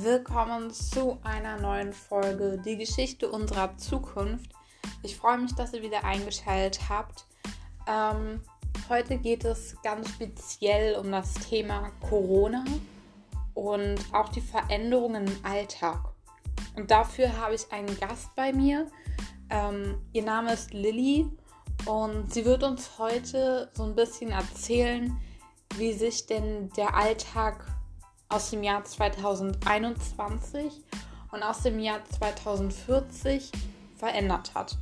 Willkommen zu einer neuen Folge Die Geschichte unserer Zukunft. Ich freue mich, dass ihr wieder eingeschaltet habt. Ähm, heute geht es ganz speziell um das Thema Corona und auch die Veränderungen im Alltag. Und dafür habe ich einen Gast bei mir. Ähm, ihr Name ist Lilly und sie wird uns heute so ein bisschen erzählen, wie sich denn der Alltag aus dem Jahr 2021 und aus dem Jahr 2040 verändert hat.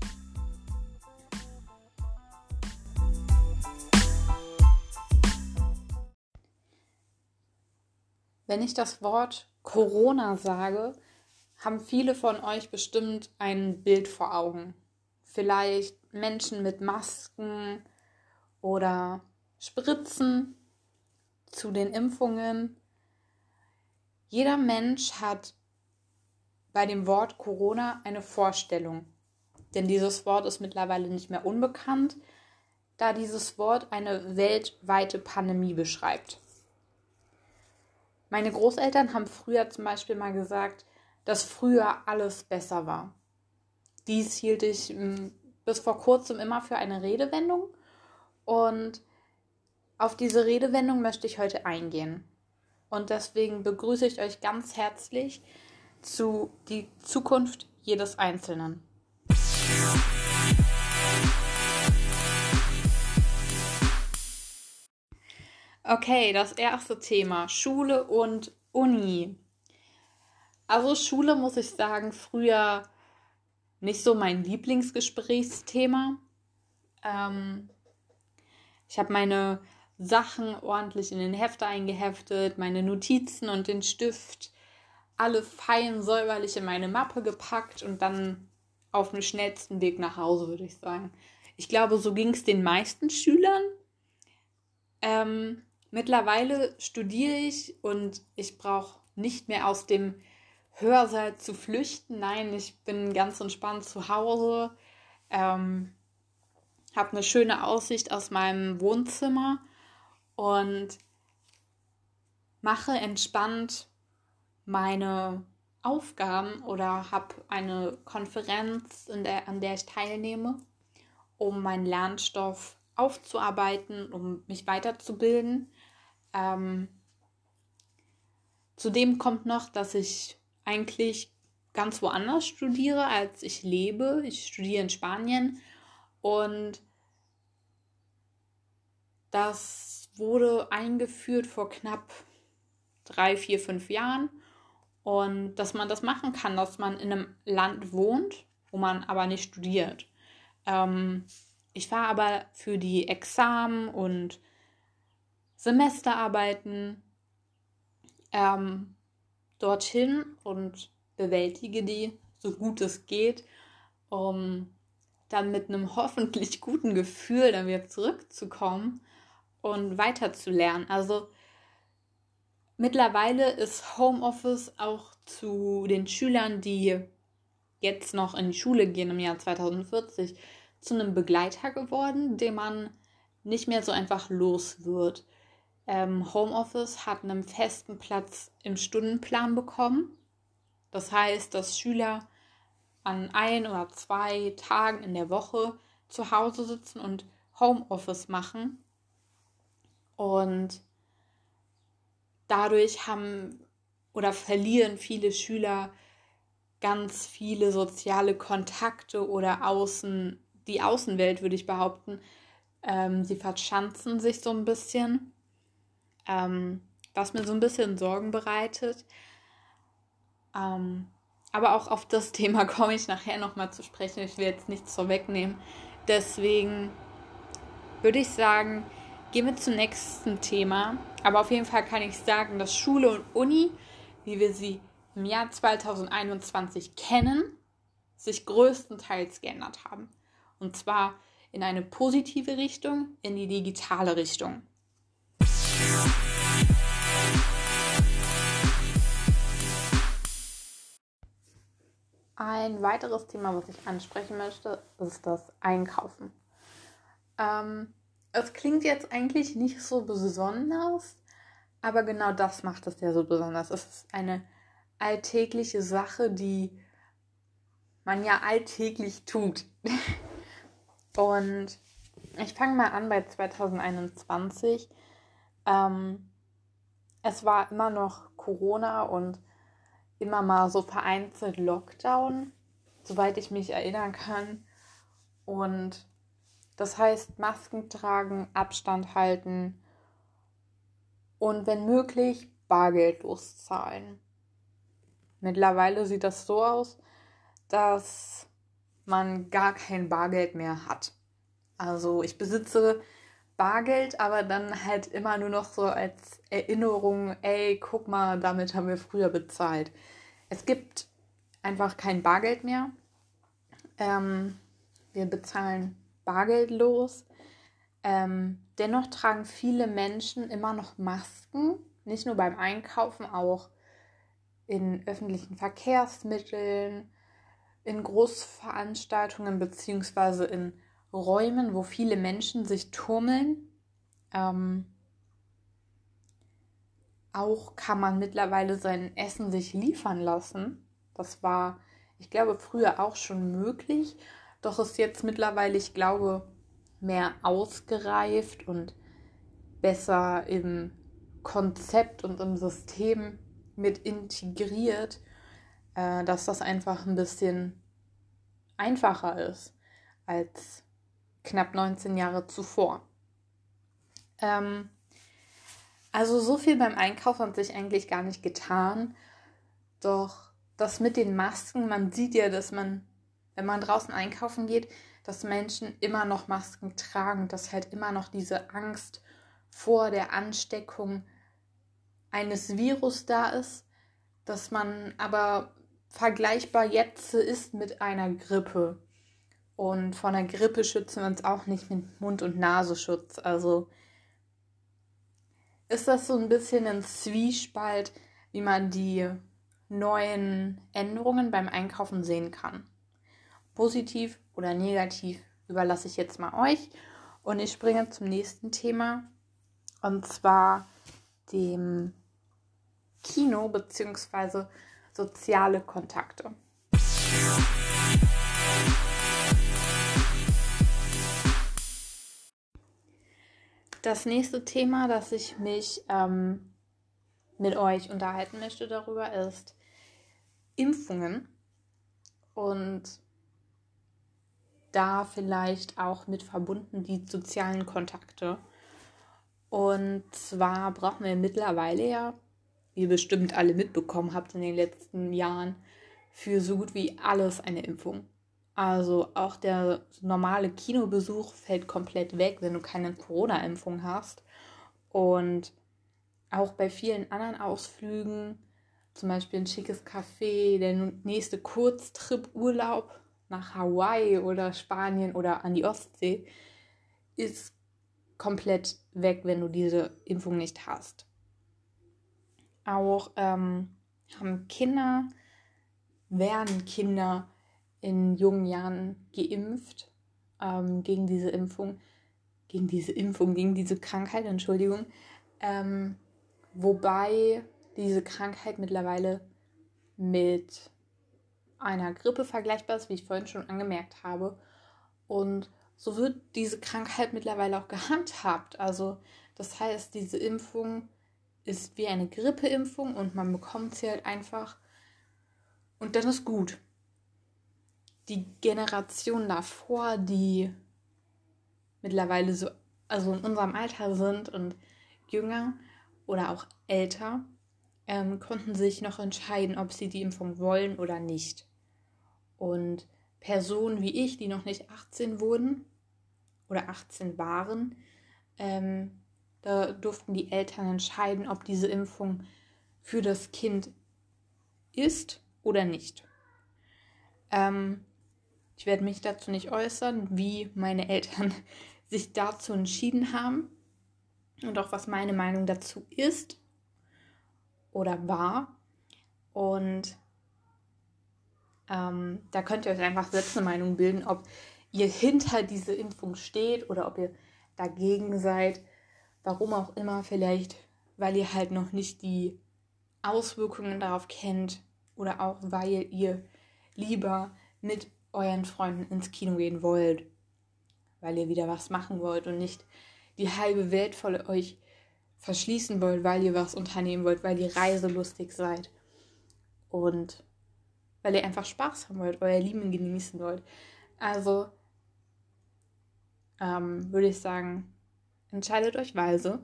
Wenn ich das Wort Corona sage, haben viele von euch bestimmt ein Bild vor Augen. Vielleicht Menschen mit Masken oder Spritzen zu den Impfungen jeder Mensch hat bei dem Wort Corona eine Vorstellung. Denn dieses Wort ist mittlerweile nicht mehr unbekannt, da dieses Wort eine weltweite Pandemie beschreibt. Meine Großeltern haben früher zum Beispiel mal gesagt, dass früher alles besser war. Dies hielt ich hm, bis vor kurzem immer für eine Redewendung und auf diese Redewendung möchte ich heute eingehen. Und deswegen begrüße ich euch ganz herzlich zu die Zukunft jedes Einzelnen. Okay, das erste Thema, Schule und Uni. Also Schule muss ich sagen, früher nicht so mein Lieblingsgesprächsthema. Ähm, ich habe meine Sachen ordentlich in den Hefter eingeheftet, meine Notizen und den Stift, alle fein säuberlich in meine Mappe gepackt und dann auf dem schnellsten Weg nach Hause, würde ich sagen. Ich glaube, so ging es den meisten Schülern. Ähm, mittlerweile studiere ich und ich brauche nicht mehr aus dem Hörsaal zu flüchten. Nein, ich bin ganz entspannt zu Hause, ähm, habe eine schöne Aussicht aus meinem Wohnzimmer und mache entspannt meine Aufgaben oder habe eine Konferenz, der, an der ich teilnehme, um meinen Lernstoff aufzuarbeiten, um mich weiterzubilden. Ähm, zudem kommt noch, dass ich eigentlich ganz woanders studiere, als ich lebe. Ich studiere in Spanien und das wurde eingeführt vor knapp drei, vier, fünf Jahren. Und dass man das machen kann, dass man in einem Land wohnt, wo man aber nicht studiert. Ähm, ich war aber für die Examen und Semesterarbeiten ähm, dorthin und bewältige die so gut es geht, um dann mit einem hoffentlich guten Gefühl dann wieder zurückzukommen und weiterzulernen. Also mittlerweile ist Homeoffice auch zu den Schülern, die jetzt noch in die Schule gehen im Jahr 2040, zu einem Begleiter geworden, den man nicht mehr so einfach los wird. Ähm, Homeoffice hat einen festen Platz im Stundenplan bekommen. Das heißt, dass Schüler an ein oder zwei Tagen in der Woche zu Hause sitzen und Homeoffice machen und dadurch haben oder verlieren viele Schüler ganz viele soziale Kontakte oder außen, die Außenwelt, würde ich behaupten. Ähm, sie verschanzen sich so ein bisschen, ähm, was mir so ein bisschen Sorgen bereitet. Ähm, aber auch auf das Thema komme ich nachher nochmal zu sprechen. Ich will jetzt nichts vorwegnehmen. Deswegen würde ich sagen, Gehen wir zum nächsten Thema. Aber auf jeden Fall kann ich sagen, dass Schule und Uni, wie wir sie im Jahr 2021 kennen, sich größtenteils geändert haben. Und zwar in eine positive Richtung, in die digitale Richtung. Ein weiteres Thema, was ich ansprechen möchte, ist das Einkaufen. Ähm, es klingt jetzt eigentlich nicht so besonders, aber genau das macht es ja so besonders. Es ist eine alltägliche Sache, die man ja alltäglich tut. Und ich fange mal an bei 2021. Ähm, es war immer noch Corona und immer mal so vereinzelt Lockdown, soweit ich mich erinnern kann. Und das heißt, Masken tragen, Abstand halten und wenn möglich bargeldlos zahlen. Mittlerweile sieht das so aus, dass man gar kein Bargeld mehr hat. Also ich besitze Bargeld, aber dann halt immer nur noch so als Erinnerung, ey, guck mal, damit haben wir früher bezahlt. Es gibt einfach kein Bargeld mehr. Ähm, wir bezahlen bargeldlos. Ähm, dennoch tragen viele Menschen immer noch Masken, nicht nur beim Einkaufen, auch in öffentlichen Verkehrsmitteln, in Großveranstaltungen beziehungsweise in Räumen, wo viele Menschen sich turmeln. Ähm, auch kann man mittlerweile sein Essen sich liefern lassen. Das war, ich glaube, früher auch schon möglich, doch ist jetzt mittlerweile, ich glaube, mehr ausgereift und besser im Konzept und im System mit integriert, äh, dass das einfach ein bisschen einfacher ist als knapp 19 Jahre zuvor. Ähm, also so viel beim Einkauf hat sich eigentlich gar nicht getan. Doch das mit den Masken, man sieht ja, dass man, wenn man draußen einkaufen geht, dass Menschen immer noch Masken tragen, dass halt immer noch diese Angst vor der Ansteckung eines Virus da ist, dass man aber vergleichbar jetzt ist mit einer Grippe. Und von der Grippe schützen wir uns auch nicht mit Mund- und Nasenschutz. Also ist das so ein bisschen ein Zwiespalt, wie man die neuen Änderungen beim Einkaufen sehen kann. Positiv oder negativ überlasse ich jetzt mal euch. Und ich springe zum nächsten Thema. Und zwar dem Kino bzw. soziale Kontakte. Das nächste Thema, das ich mich ähm, mit euch unterhalten möchte darüber, ist Impfungen und da vielleicht auch mit verbunden die sozialen Kontakte. Und zwar brauchen wir mittlerweile ja, wie ihr bestimmt alle mitbekommen habt in den letzten Jahren, für so gut wie alles eine Impfung. Also auch der normale Kinobesuch fällt komplett weg, wenn du keine Corona-Impfung hast. Und auch bei vielen anderen Ausflügen, zum Beispiel ein schickes Café, der nächste Kurztrip-Urlaub nach Hawaii oder Spanien oder an die Ostsee, ist komplett weg, wenn du diese Impfung nicht hast. Auch ähm, haben Kinder, werden Kinder in jungen Jahren geimpft ähm, gegen diese Impfung, gegen diese Impfung, gegen diese Krankheit, Entschuldigung. Ähm, wobei diese Krankheit mittlerweile mit einer Grippe vergleichbar ist, wie ich vorhin schon angemerkt habe. Und so wird diese Krankheit mittlerweile auch gehandhabt. Also das heißt, diese Impfung ist wie eine Grippeimpfung und man bekommt sie halt einfach und dann ist gut die Generation davor, die mittlerweile so, also in unserem Alter sind und jünger oder auch älter, ähm, konnten sich noch entscheiden, ob sie die Impfung wollen oder nicht. Und Personen wie ich, die noch nicht 18 wurden oder 18 waren, ähm, da durften die Eltern entscheiden, ob diese Impfung für das Kind ist oder nicht. Ähm, ich werde mich dazu nicht äußern, wie meine Eltern sich dazu entschieden haben und auch was meine Meinung dazu ist oder war. Und ähm, da könnt ihr euch einfach selbst eine Meinung bilden, ob ihr hinter diese Impfung steht oder ob ihr dagegen seid. Warum auch immer, vielleicht, weil ihr halt noch nicht die Auswirkungen darauf kennt, oder auch weil ihr lieber mit euren Freunden ins Kino gehen wollt, weil ihr wieder was machen wollt und nicht die halbe Welt voll euch verschließen wollt, weil ihr was unternehmen wollt, weil ihr reiselustig seid und weil ihr einfach Spaß haben wollt, euer Leben genießen wollt. Also ähm, würde ich sagen, entscheidet euch weise.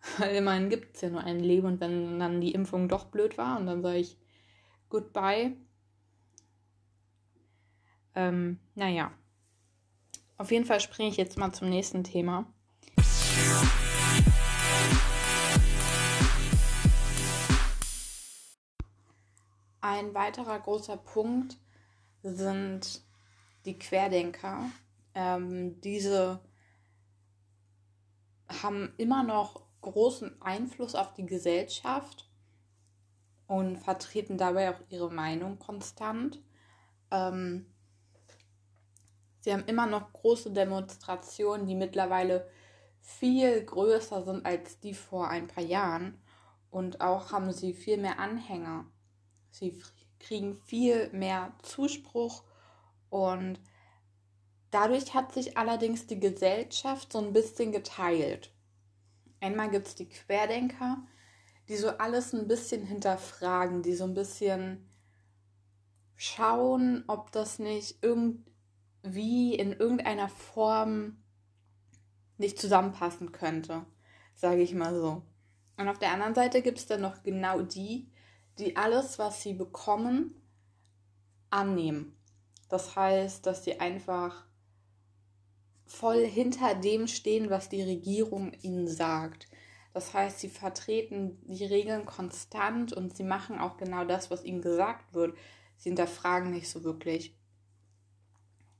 Weil immerhin gibt es ja nur ein Leben und wenn dann die Impfung doch blöd war und dann sage ich goodbye. Ähm, naja. Auf jeden Fall springe ich jetzt mal zum nächsten Thema. Ein weiterer großer Punkt sind die Querdenker. Ähm, diese haben immer noch großen Einfluss auf die Gesellschaft und vertreten dabei auch ihre Meinung konstant. Ähm, sie haben immer noch große Demonstrationen, die mittlerweile viel größer sind als die vor ein paar Jahren. Und auch haben sie viel mehr Anhänger. Sie kriegen viel mehr Zuspruch und dadurch hat sich allerdings die Gesellschaft so ein bisschen geteilt. Einmal gibt es die Querdenker, die so alles ein bisschen hinterfragen, die so ein bisschen schauen, ob das nicht irgendwie in irgendeiner Form nicht zusammenpassen könnte, sage ich mal so. Und auf der anderen Seite gibt es dann noch genau die, die alles, was sie bekommen, annehmen. Das heißt, dass sie einfach voll hinter dem stehen, was die Regierung ihnen sagt. Das heißt, sie vertreten die Regeln konstant und sie machen auch genau das, was ihnen gesagt wird. Sie hinterfragen nicht so wirklich.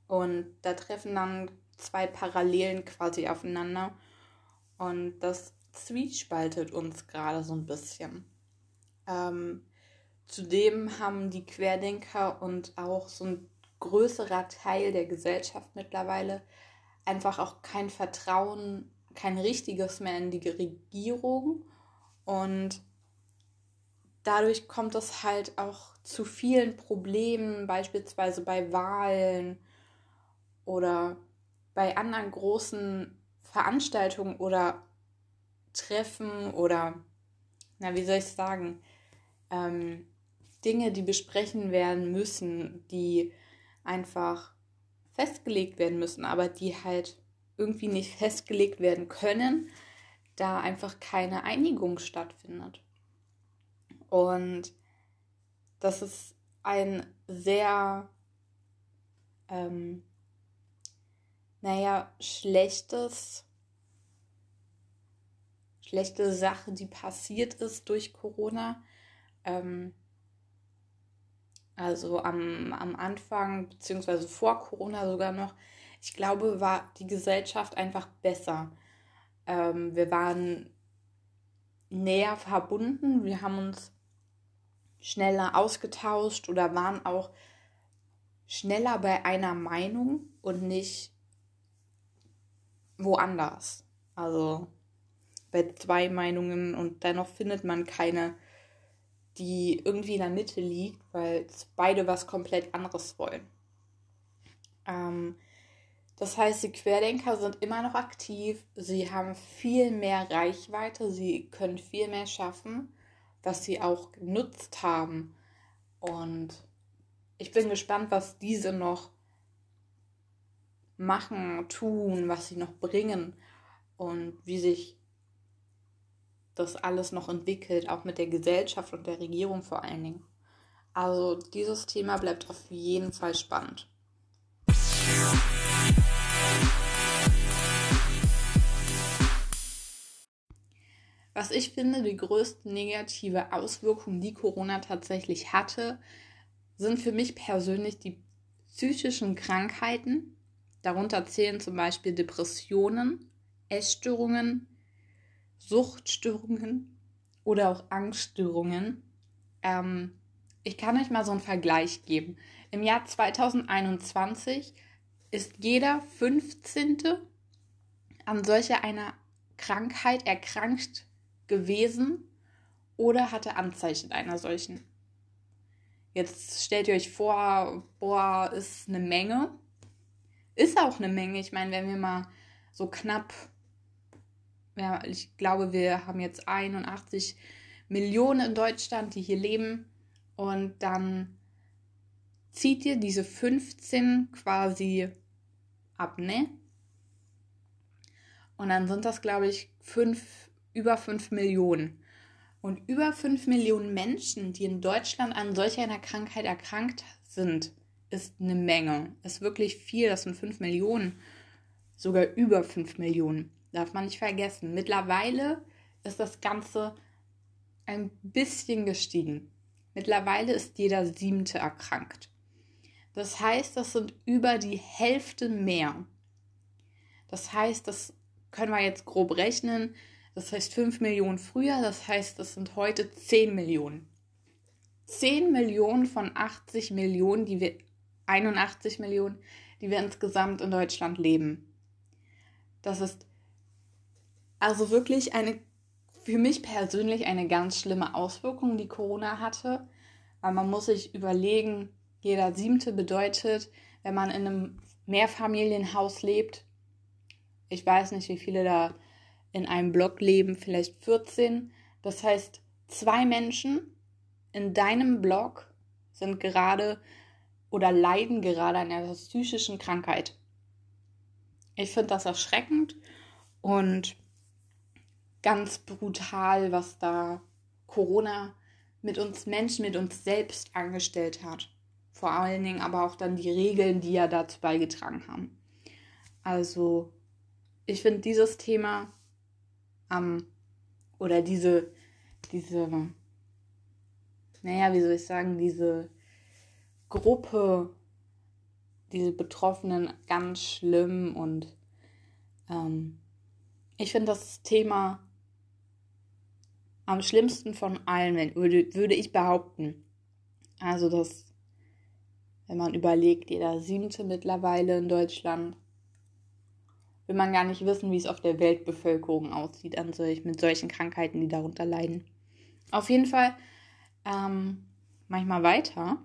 Und da treffen dann zwei Parallelen quasi aufeinander. Und das zwiespaltet uns gerade so ein bisschen. Ähm, zudem haben die Querdenker und auch so ein größerer Teil der Gesellschaft mittlerweile einfach auch kein Vertrauen, kein richtiges mehr in die Regierung. Und dadurch kommt es halt auch zu vielen Problemen, beispielsweise bei Wahlen oder bei anderen großen Veranstaltungen oder Treffen oder, na, wie soll ich sagen, ähm, Dinge, die besprechen werden müssen, die einfach festgelegt werden müssen, aber die halt irgendwie nicht festgelegt werden können, da einfach keine Einigung stattfindet. Und das ist ein sehr, ähm, naja, schlechtes, schlechte Sache, die passiert ist durch Corona. Ähm, also am, am Anfang, beziehungsweise vor Corona sogar noch, ich glaube, war die Gesellschaft einfach besser. Ähm, wir waren näher verbunden, wir haben uns schneller ausgetauscht oder waren auch schneller bei einer Meinung und nicht woanders. Also bei zwei Meinungen und dennoch findet man keine die irgendwie in der Mitte liegt, weil beide was komplett anderes wollen. Ähm, das heißt, die Querdenker sind immer noch aktiv, sie haben viel mehr Reichweite, sie können viel mehr schaffen, was sie auch genutzt haben. Und ich bin gespannt, was diese noch machen, tun, was sie noch bringen und wie sich das alles noch entwickelt, auch mit der Gesellschaft und der Regierung vor allen Dingen. Also dieses Thema bleibt auf jeden Fall spannend. Was ich finde, die größte negative Auswirkung, die Corona tatsächlich hatte, sind für mich persönlich die psychischen Krankheiten. Darunter zählen zum Beispiel Depressionen, Essstörungen, Suchtstörungen oder auch Angststörungen. Ähm, ich kann euch mal so einen Vergleich geben. Im Jahr 2021 ist jeder 15. an solcher einer Krankheit erkrankt gewesen oder hatte Anzeichen einer solchen. Jetzt stellt ihr euch vor, boah, ist eine Menge. Ist auch eine Menge. Ich meine, wenn wir mal so knapp, ja, ich glaube, wir haben jetzt 81 Millionen in Deutschland, die hier leben. Und dann zieht ihr diese 15 quasi ab, ne? Und dann sind das, glaube ich, fünf, über 5 Millionen. Und über 5 Millionen Menschen, die in Deutschland an solch einer Krankheit erkrankt sind, ist eine Menge. Ist wirklich viel. Das sind 5 Millionen. Sogar über 5 Millionen. Darf man nicht vergessen. Mittlerweile ist das Ganze ein bisschen gestiegen. Mittlerweile ist jeder Siebte erkrankt. Das heißt, das sind über die Hälfte mehr. Das heißt, das können wir jetzt grob rechnen. Das heißt 5 Millionen früher, das heißt, das sind heute 10 Millionen. 10 Millionen von 80 Millionen, die wir 81 Millionen, die wir insgesamt in Deutschland leben. Das ist also wirklich eine für mich persönlich eine ganz schlimme Auswirkung, die Corona hatte, weil man muss sich überlegen, jeder siebte bedeutet, wenn man in einem Mehrfamilienhaus lebt, ich weiß nicht, wie viele da in einem Block leben, vielleicht 14. Das heißt, zwei Menschen in deinem Block sind gerade oder leiden gerade an einer psychischen Krankheit. Ich finde das erschreckend und ganz brutal, was da Corona mit uns Menschen, mit uns selbst angestellt hat. Vor allen Dingen aber auch dann die Regeln, die ja dazu beigetragen haben. Also, ich finde dieses Thema ähm, oder diese, diese, naja, wie soll ich sagen, diese Gruppe, diese Betroffenen ganz schlimm und ähm, ich finde das Thema am schlimmsten von allen, würde, würde ich behaupten. Also, dass, wenn man überlegt, jeder siebte mittlerweile in Deutschland, will man gar nicht wissen, wie es auf der Weltbevölkerung aussieht an solch, mit solchen Krankheiten, die darunter leiden. Auf jeden Fall ähm, manchmal weiter.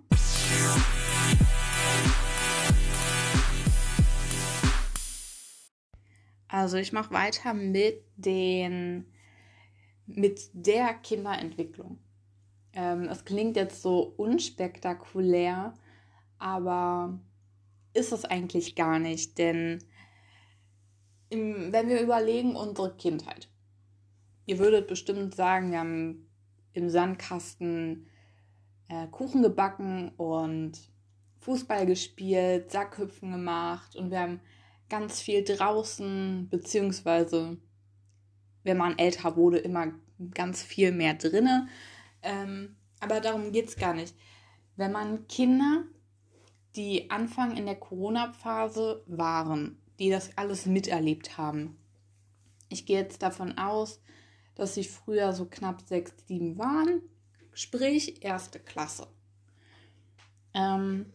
Also ich mache weiter mit den mit der Kinderentwicklung. Ähm, es klingt jetzt so unspektakulär, aber ist es eigentlich gar nicht, denn im, wenn wir überlegen, unsere Kindheit. Ihr würdet bestimmt sagen, wir haben im Sandkasten äh, Kuchen gebacken und Fußball gespielt, Sackhüpfen gemacht und wir haben ganz viel draußen, beziehungsweise wenn man älter wurde, immer ganz viel mehr drinne. Ähm, aber darum geht es gar nicht. Wenn man Kinder, die Anfang in der Corona-Phase waren, die das alles miterlebt haben. Ich gehe jetzt davon aus, dass sie früher so knapp sechs, sieben waren, sprich erste Klasse. Ähm,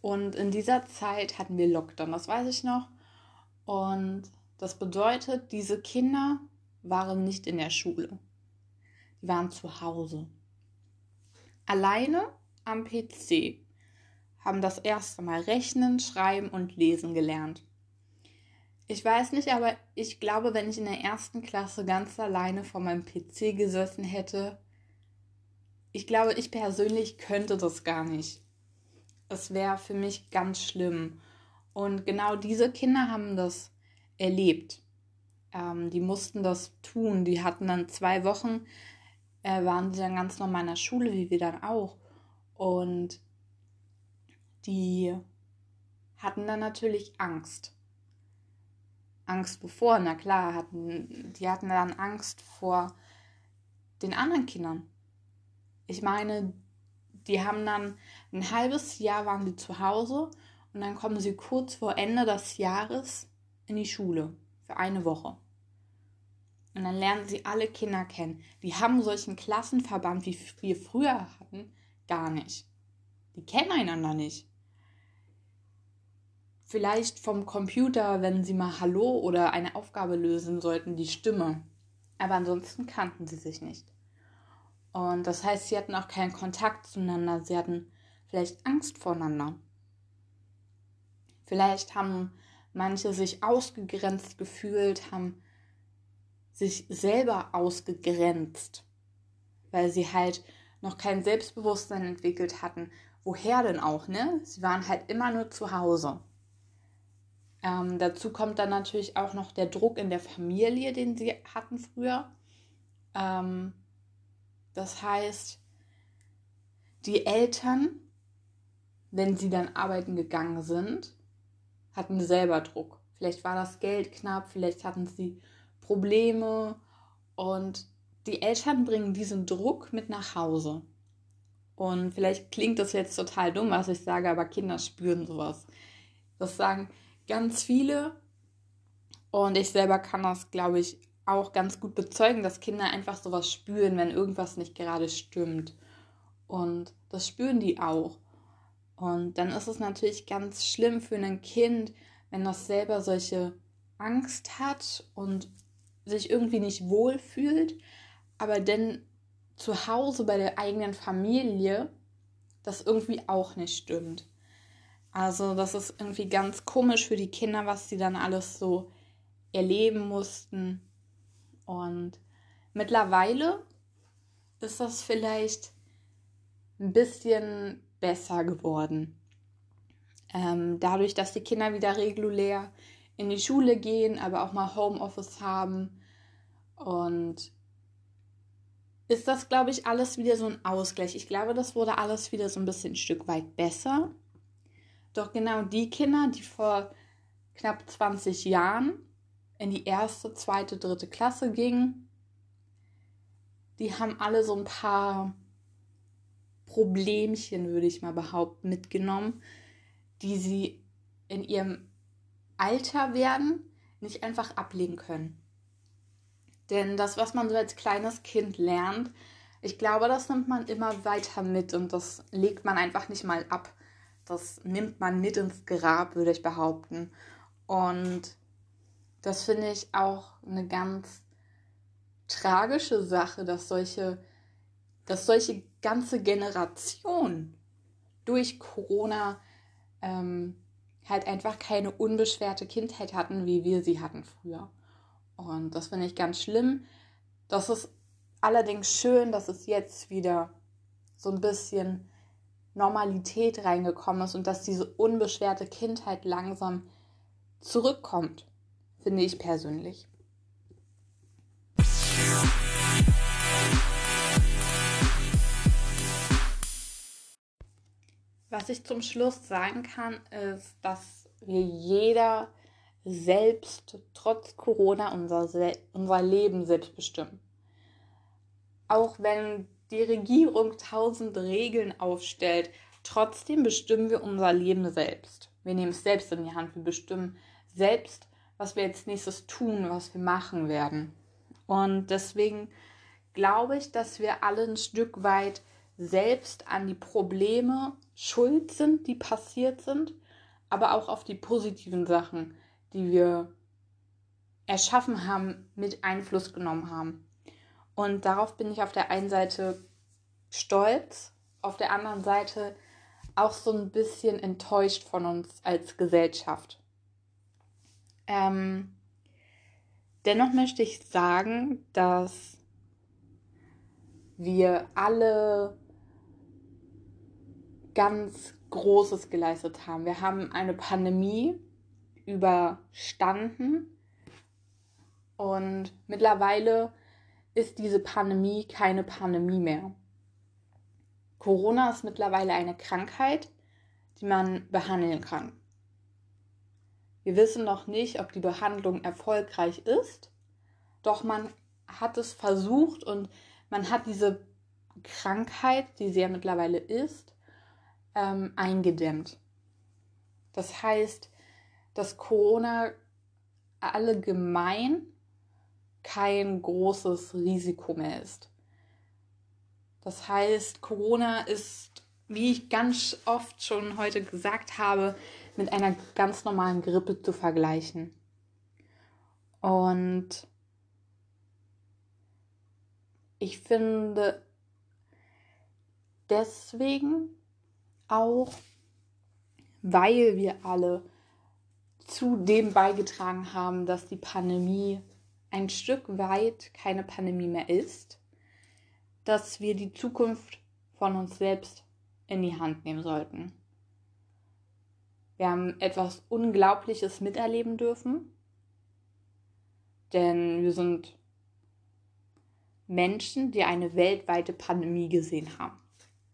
und in dieser Zeit hatten wir Lockdown, das weiß ich noch. Und das bedeutet, diese Kinder waren nicht in der Schule. Die waren zu Hause. Alleine am PC haben das erste Mal rechnen, schreiben und lesen gelernt. Ich weiß nicht, aber ich glaube, wenn ich in der ersten Klasse ganz alleine vor meinem PC gesessen hätte, ich glaube, ich persönlich könnte das gar nicht. Es wäre für mich ganz schlimm. Und genau diese Kinder haben das erlebt. Ähm, die mussten das tun. Die hatten dann zwei Wochen, äh, waren sie dann ganz normal in der Schule, wie wir dann auch. Und die hatten dann natürlich Angst. Angst bevor, na klar, hatten, die hatten dann Angst vor den anderen Kindern. Ich meine, die haben dann ein halbes Jahr waren die zu Hause und dann kommen sie kurz vor Ende des Jahres in die Schule für eine Woche. Und dann lernen sie alle Kinder kennen. Die haben solchen Klassenverband, wie wir früher hatten, gar nicht. Die kennen einander nicht vielleicht vom Computer, wenn sie mal Hallo oder eine Aufgabe lösen sollten, die Stimme. Aber ansonsten kannten sie sich nicht. Und das heißt, sie hatten auch keinen Kontakt zueinander. Sie hatten vielleicht Angst voneinander. Vielleicht haben manche sich ausgegrenzt gefühlt, haben sich selber ausgegrenzt, weil sie halt noch kein Selbstbewusstsein entwickelt hatten. Woher denn auch, ne? Sie waren halt immer nur zu Hause. Ähm, dazu kommt dann natürlich auch noch der Druck in der Familie, den sie hatten früher. Ähm, das heißt, die Eltern, wenn sie dann arbeiten gegangen sind, hatten selber Druck. Vielleicht war das Geld knapp, vielleicht hatten sie Probleme und die Eltern bringen diesen Druck mit nach Hause. Und vielleicht klingt das jetzt total dumm, was ich sage, aber Kinder spüren sowas. Das sagen ganz viele. Und ich selber kann das, glaube ich, auch ganz gut bezeugen, dass Kinder einfach sowas spüren, wenn irgendwas nicht gerade stimmt. Und das spüren die auch. Und dann ist es natürlich ganz schlimm für ein Kind, wenn das selber solche Angst hat und sich irgendwie nicht wohl fühlt, aber dann zu Hause bei der eigenen Familie das irgendwie auch nicht stimmt. Also das ist irgendwie ganz komisch für die Kinder, was sie dann alles so erleben mussten. Und mittlerweile ist das vielleicht ein bisschen besser geworden. Ähm, dadurch, dass die Kinder wieder regulär in die Schule gehen, aber auch mal Homeoffice haben. Und ist das, glaube ich, alles wieder so ein Ausgleich. Ich glaube, das wurde alles wieder so ein bisschen ein Stück weit besser. Doch genau die Kinder, die vor knapp 20 Jahren in die erste, zweite, dritte Klasse gingen, die haben alle so ein paar Problemchen, würde ich mal behaupten, mitgenommen, die sie in ihrem Alter werden nicht einfach ablegen können. Denn das, was man so als kleines Kind lernt, ich glaube, das nimmt man immer weiter mit und das legt man einfach nicht mal ab. Das nimmt man mit ins Grab, würde ich behaupten. Und das finde ich auch eine ganz tragische Sache, dass solche, dass solche ganze Generation durch Corona ähm, halt einfach keine unbeschwerte Kindheit hatten, wie wir sie hatten früher. Und das finde ich ganz schlimm. Das ist allerdings schön, dass es jetzt wieder so ein bisschen Normalität reingekommen ist und dass diese unbeschwerte Kindheit langsam zurückkommt, finde ich persönlich. Was ich zum Schluss sagen kann, ist, dass wir jeder selbst trotz Corona unser, unser Leben selbst bestimmen. Auch wenn die Regierung tausend Regeln aufstellt, trotzdem bestimmen wir unser Leben selbst. Wir nehmen es selbst in die Hand, wir bestimmen selbst, was wir als nächstes tun, was wir machen werden. Und deswegen glaube ich, dass wir alle ein Stück weit selbst an die Probleme schuld sind, die passiert sind, aber auch auf die positiven Sachen, die wir erschaffen haben, mit Einfluss genommen haben. Und darauf bin ich auf der einen Seite stolz, auf der anderen Seite auch so ein bisschen enttäuscht von uns als Gesellschaft. Ähm, dennoch möchte ich sagen, dass wir alle ganz Großes geleistet haben. Wir haben eine Pandemie überstanden und mittlerweile ist diese Pandemie keine Pandemie mehr. Corona ist mittlerweile eine Krankheit, die man behandeln kann. Wir wissen noch nicht, ob die Behandlung erfolgreich ist, doch man hat es versucht und man hat diese Krankheit, die sie ja mittlerweile ist, ähm, eingedämmt. Das heißt, dass Corona allgemein kein großes Risiko mehr ist. Das heißt, Corona ist, wie ich ganz oft schon heute gesagt habe, mit einer ganz normalen Grippe zu vergleichen. Und ich finde deswegen auch, weil wir alle zu dem beigetragen haben, dass die Pandemie ein Stück weit keine Pandemie mehr ist, dass wir die Zukunft von uns selbst in die Hand nehmen sollten. Wir haben etwas Unglaubliches miterleben dürfen, denn wir sind Menschen, die eine weltweite Pandemie gesehen haben,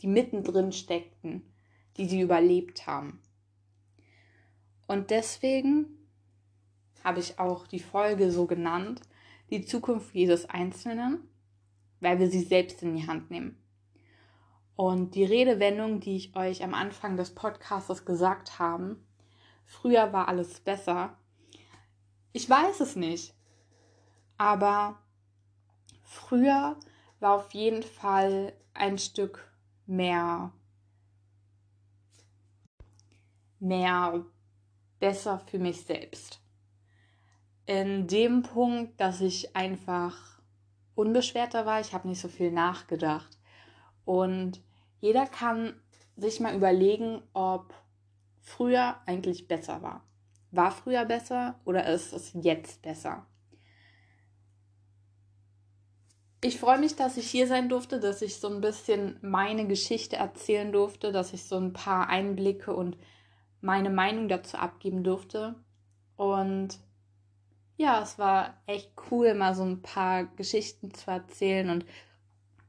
die mittendrin steckten, die sie überlebt haben. Und deswegen habe ich auch die Folge so genannt, die Zukunft jedes Einzelnen, weil wir sie selbst in die Hand nehmen. Und die Redewendung, die ich euch am Anfang des Podcasts gesagt habe, früher war alles besser. Ich weiß es nicht, aber früher war auf jeden Fall ein Stück mehr mehr besser für mich selbst. In dem Punkt, dass ich einfach unbeschwerter war, ich habe nicht so viel nachgedacht. Und jeder kann sich mal überlegen, ob früher eigentlich besser war. War früher besser oder ist es jetzt besser? Ich freue mich, dass ich hier sein durfte, dass ich so ein bisschen meine Geschichte erzählen durfte, dass ich so ein paar Einblicke und meine Meinung dazu abgeben durfte. Und ja, es war echt cool, mal so ein paar Geschichten zu erzählen und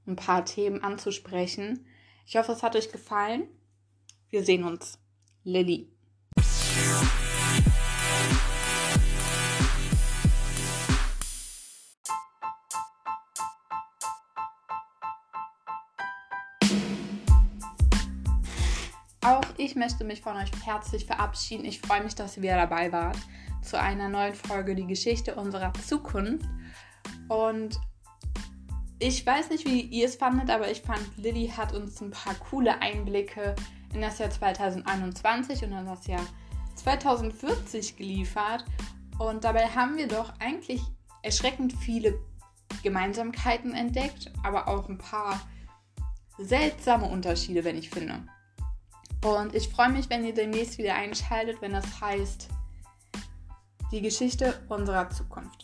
ein paar Themen anzusprechen. Ich hoffe, es hat euch gefallen. Wir sehen uns. Lilly. Ich möchte mich von euch herzlich verabschieden. Ich freue mich, dass ihr wieder dabei wart zu einer neuen Folge Die Geschichte unserer Zukunft. Und ich weiß nicht, wie ihr es fandet, aber ich fand, Lilly hat uns ein paar coole Einblicke in das Jahr 2021 und in das Jahr 2040 geliefert. Und dabei haben wir doch eigentlich erschreckend viele Gemeinsamkeiten entdeckt, aber auch ein paar seltsame Unterschiede, wenn ich finde. Und ich freue mich, wenn ihr demnächst wieder einschaltet, wenn das heißt die Geschichte unserer Zukunft.